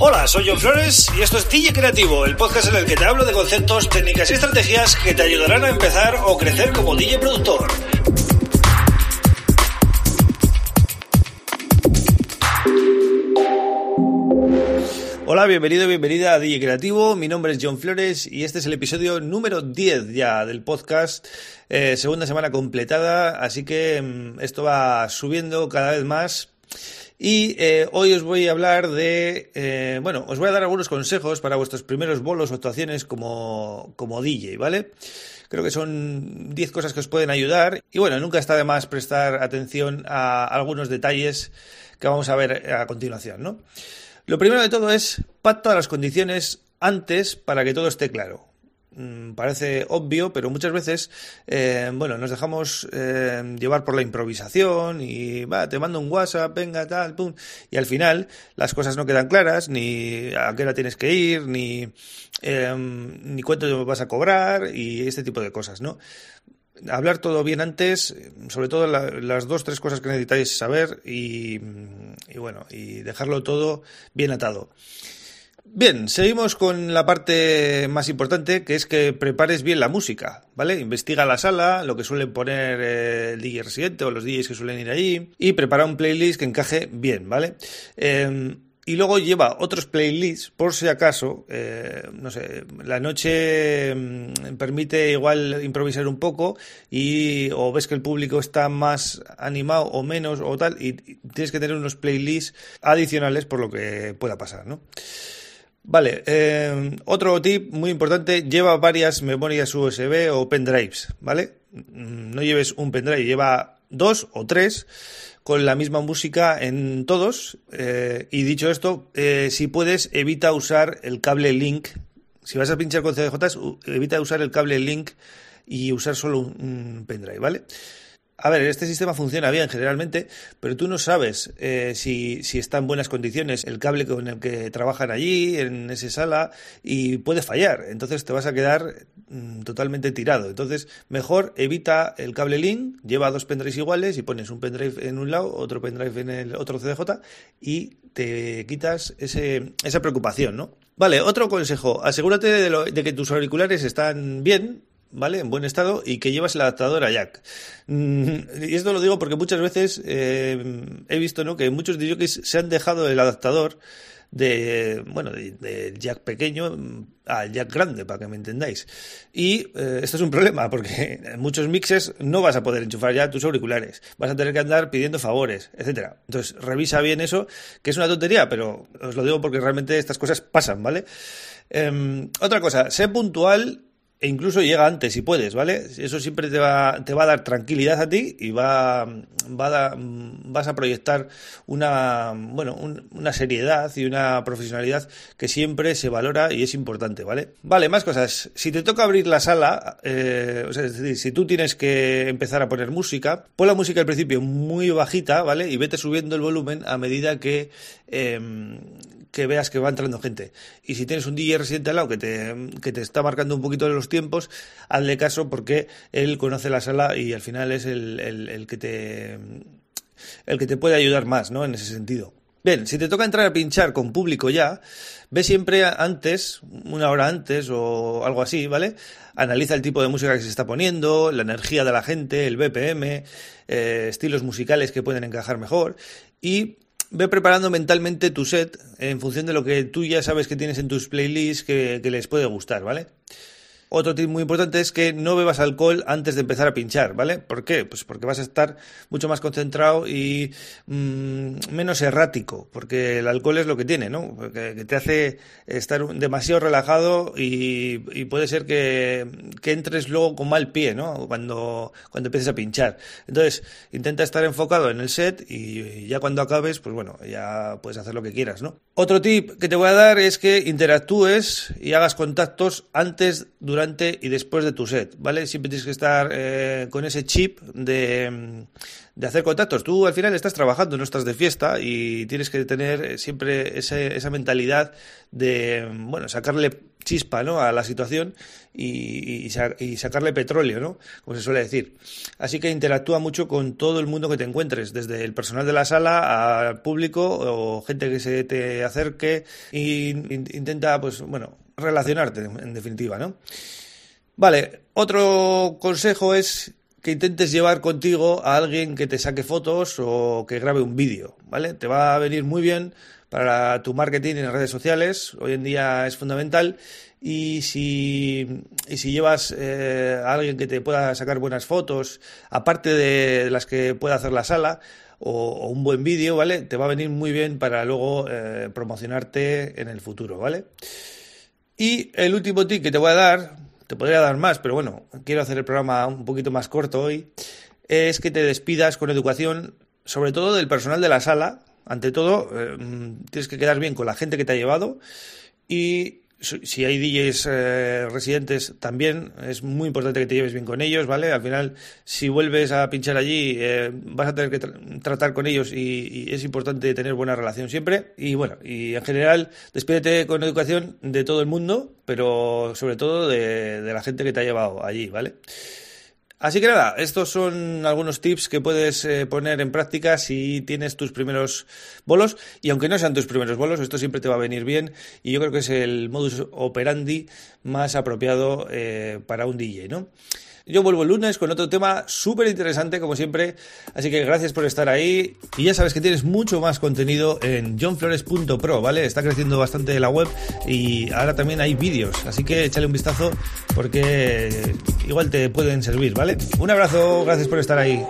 Hola, soy John Flores y esto es DJ Creativo, el podcast en el que te hablo de conceptos, técnicas y estrategias que te ayudarán a empezar o crecer como DJ productor. Hola, bienvenido y bienvenida a DJ Creativo. Mi nombre es John Flores y este es el episodio número 10 ya del podcast. Eh, segunda semana completada, así que mm, esto va subiendo cada vez más. Y eh, hoy os voy a hablar de, eh, bueno, os voy a dar algunos consejos para vuestros primeros bolos o actuaciones como, como DJ, ¿vale? Creo que son 10 cosas que os pueden ayudar y bueno, nunca está de más prestar atención a algunos detalles que vamos a ver a continuación, ¿no? Lo primero de todo es pacta las condiciones antes para que todo esté claro. Mm, parece obvio, pero muchas veces, eh, bueno, nos dejamos eh, llevar por la improvisación y va, te mando un WhatsApp, venga, tal, pum, y al final las cosas no quedan claras, ni a qué hora tienes que ir, ni, eh, ni cuánto vas a cobrar y este tipo de cosas, ¿no? Hablar todo bien antes, sobre todo las dos, tres cosas que necesitáis saber y bueno, y dejarlo todo bien atado. Bien, seguimos con la parte más importante, que es que prepares bien la música, ¿vale? Investiga la sala, lo que suelen poner eh, el DJ residente o los DJs que suelen ir allí, y prepara un playlist que encaje bien, ¿vale? Em, y luego lleva otros playlists por si acaso, eh, no sé, la noche mm, permite igual improvisar un poco y o ves que el público está más animado o menos o tal y tienes que tener unos playlists adicionales por lo que pueda pasar, ¿no? Vale, eh, otro tip muy importante, lleva varias memorias USB o pendrives, ¿vale? Mm, no lleves un pendrive, lleva dos o tres con la misma música en todos. Eh, y dicho esto, eh, si puedes, evita usar el cable link. Si vas a pinchar con CDJs, evita usar el cable link y usar solo un pendrive, ¿vale? A ver, este sistema funciona bien generalmente, pero tú no sabes eh, si, si, está en buenas condiciones el cable con el que trabajan allí, en esa sala, y puede fallar. Entonces te vas a quedar mm, totalmente tirado. Entonces, mejor evita el cable link, lleva dos pendrives iguales y pones un pendrive en un lado, otro pendrive en el otro CDJ y te quitas ese, esa preocupación, ¿no? Vale, otro consejo. Asegúrate de, de que tus auriculares están bien, ¿vale? En buen estado y que llevas el adaptador a jack. Mm, y esto lo digo porque muchas veces eh, he visto, ¿no? Que muchos DJs se han dejado el adaptador de, bueno, de, jack pequeño al jack grande, para que me entendáis. Y eh, esto es un problema, porque en muchos mixes no vas a poder enchufar ya tus auriculares. Vas a tener que andar pidiendo favores, etcétera. Entonces, revisa bien eso, que es una tontería, pero os lo digo porque realmente estas cosas pasan, ¿vale? Em, otra cosa, sé puntual e incluso llega antes si puedes, ¿vale? Eso siempre te va, te va a dar tranquilidad a ti y va, a vas a proyectar una, bueno, una seriedad y una profesionalidad que siempre se valora y es importante, ¿vale? Vale, más cosas. Si te toca abrir la sala, eh, o sea, es decir, si tú tienes que empezar a poner música, pon la música al principio muy bajita, ¿vale? Y vete subiendo el volumen a medida que... Eh, que veas que va entrando gente. Y si tienes un DJ residente al lado que te, que te está marcando un poquito de los tiempos, hazle caso porque él conoce la sala y al final es el, el, que te el que te puede ayudar más, ¿no? En ese sentido. Bien, si te toca entrar a pinchar con público ya, ve siempre antes, una hora antes o algo así, ¿vale? Analiza el tipo de música que se está poniendo, la energía de la gente, el BPM, eh, estilos musicales que pueden encajar mejor y ve preparando mentalmente tu set en función de lo que tú ya sabes que tienes en tus playlists que, que les puede gustar, ¿vale? Otro tip muy importante es que no bebas alcohol antes de empezar a pinchar, ¿vale? ¿Por qué? Pues porque vas a estar mucho más concentrado y mmm, menos errático, porque el alcohol es lo que tiene, ¿no? Que, te hace estar demasiado relajado y, y puede ser que, entres luego con mal pie, ¿no? Cuando, cuando empieces a pinchar. Entonces, intenta estar enfocado en el set y ya cuando acabes, pues bueno, ya puedes hacer lo que quieras, ¿no? Otro tip que te voy a dar es que interactúes y hagas contactos antes, durante durante y después de tu set, ¿vale? Siempre tienes que estar eh, con ese chip de, de hacer contactos. Tú al final estás trabajando, no estás de fiesta y tienes que tener siempre esa mentalidad de, bueno, sacarle chispa ¿no? a la situación y, sacarle petróleo, ¿no? como se suele decir. Así que interactúa mucho con todo el mundo que te encuentres, desde el personal de la sala al público o gente que se te acerque e intenta, pues, bueno, relacionarte en definitiva, ¿no? Vale, otro consejo es que intentes llevar contigo a alguien que te saque fotos o que grabe un vídeo, ¿vale? Te va a venir muy bien para tu marketing en redes sociales, hoy en día es fundamental y si, y si llevas eh, a alguien que te pueda sacar buenas fotos, aparte de las que pueda hacer la sala, o, un buen vídeo, ¿vale? Te va a venir muy bien para luego eh, promocionarte en el futuro, ¿vale? Y el último tip que te voy a dar, te podría dar más, pero bueno, quiero hacer el programa un poquito más corto hoy, es que te despidas con educación, sobre todo del personal de la sala. Ante todo, eh, tienes que quedar bien con la gente que te ha llevado y si hay DJs eh, residentes también es muy importante que te lleves bien con ellos, ¿vale? Al final, si vuelves a pinchar allí, eh, vas a tener que tratar con ellos y, es importante tener buena relación siempre. Y bueno, y en general, despídete con educación de todo el mundo, pero sobre todo de, de la gente que te ha llevado allí, ¿vale? Así que nada, estos son algunos tips que puedes eh, poner en práctica si tienes tus primeros bolos. Y aunque no sean tus primeros bolos, esto siempre te va a venir bien. Y yo creo que es el modus operandi más apropiado eh, para un DJ, ¿no? Yo vuelvo el lunes con otro tema súper interesante, como siempre. Así que gracias por estar ahí. Y ya sabes que tienes mucho más contenido en johnflores.pro, ¿vale? Está creciendo bastante la web y ahora también hay vídeos. Así que échale un vistazo porque igual te pueden servir, ¿vale? Un abrazo, gracias por estar ahí.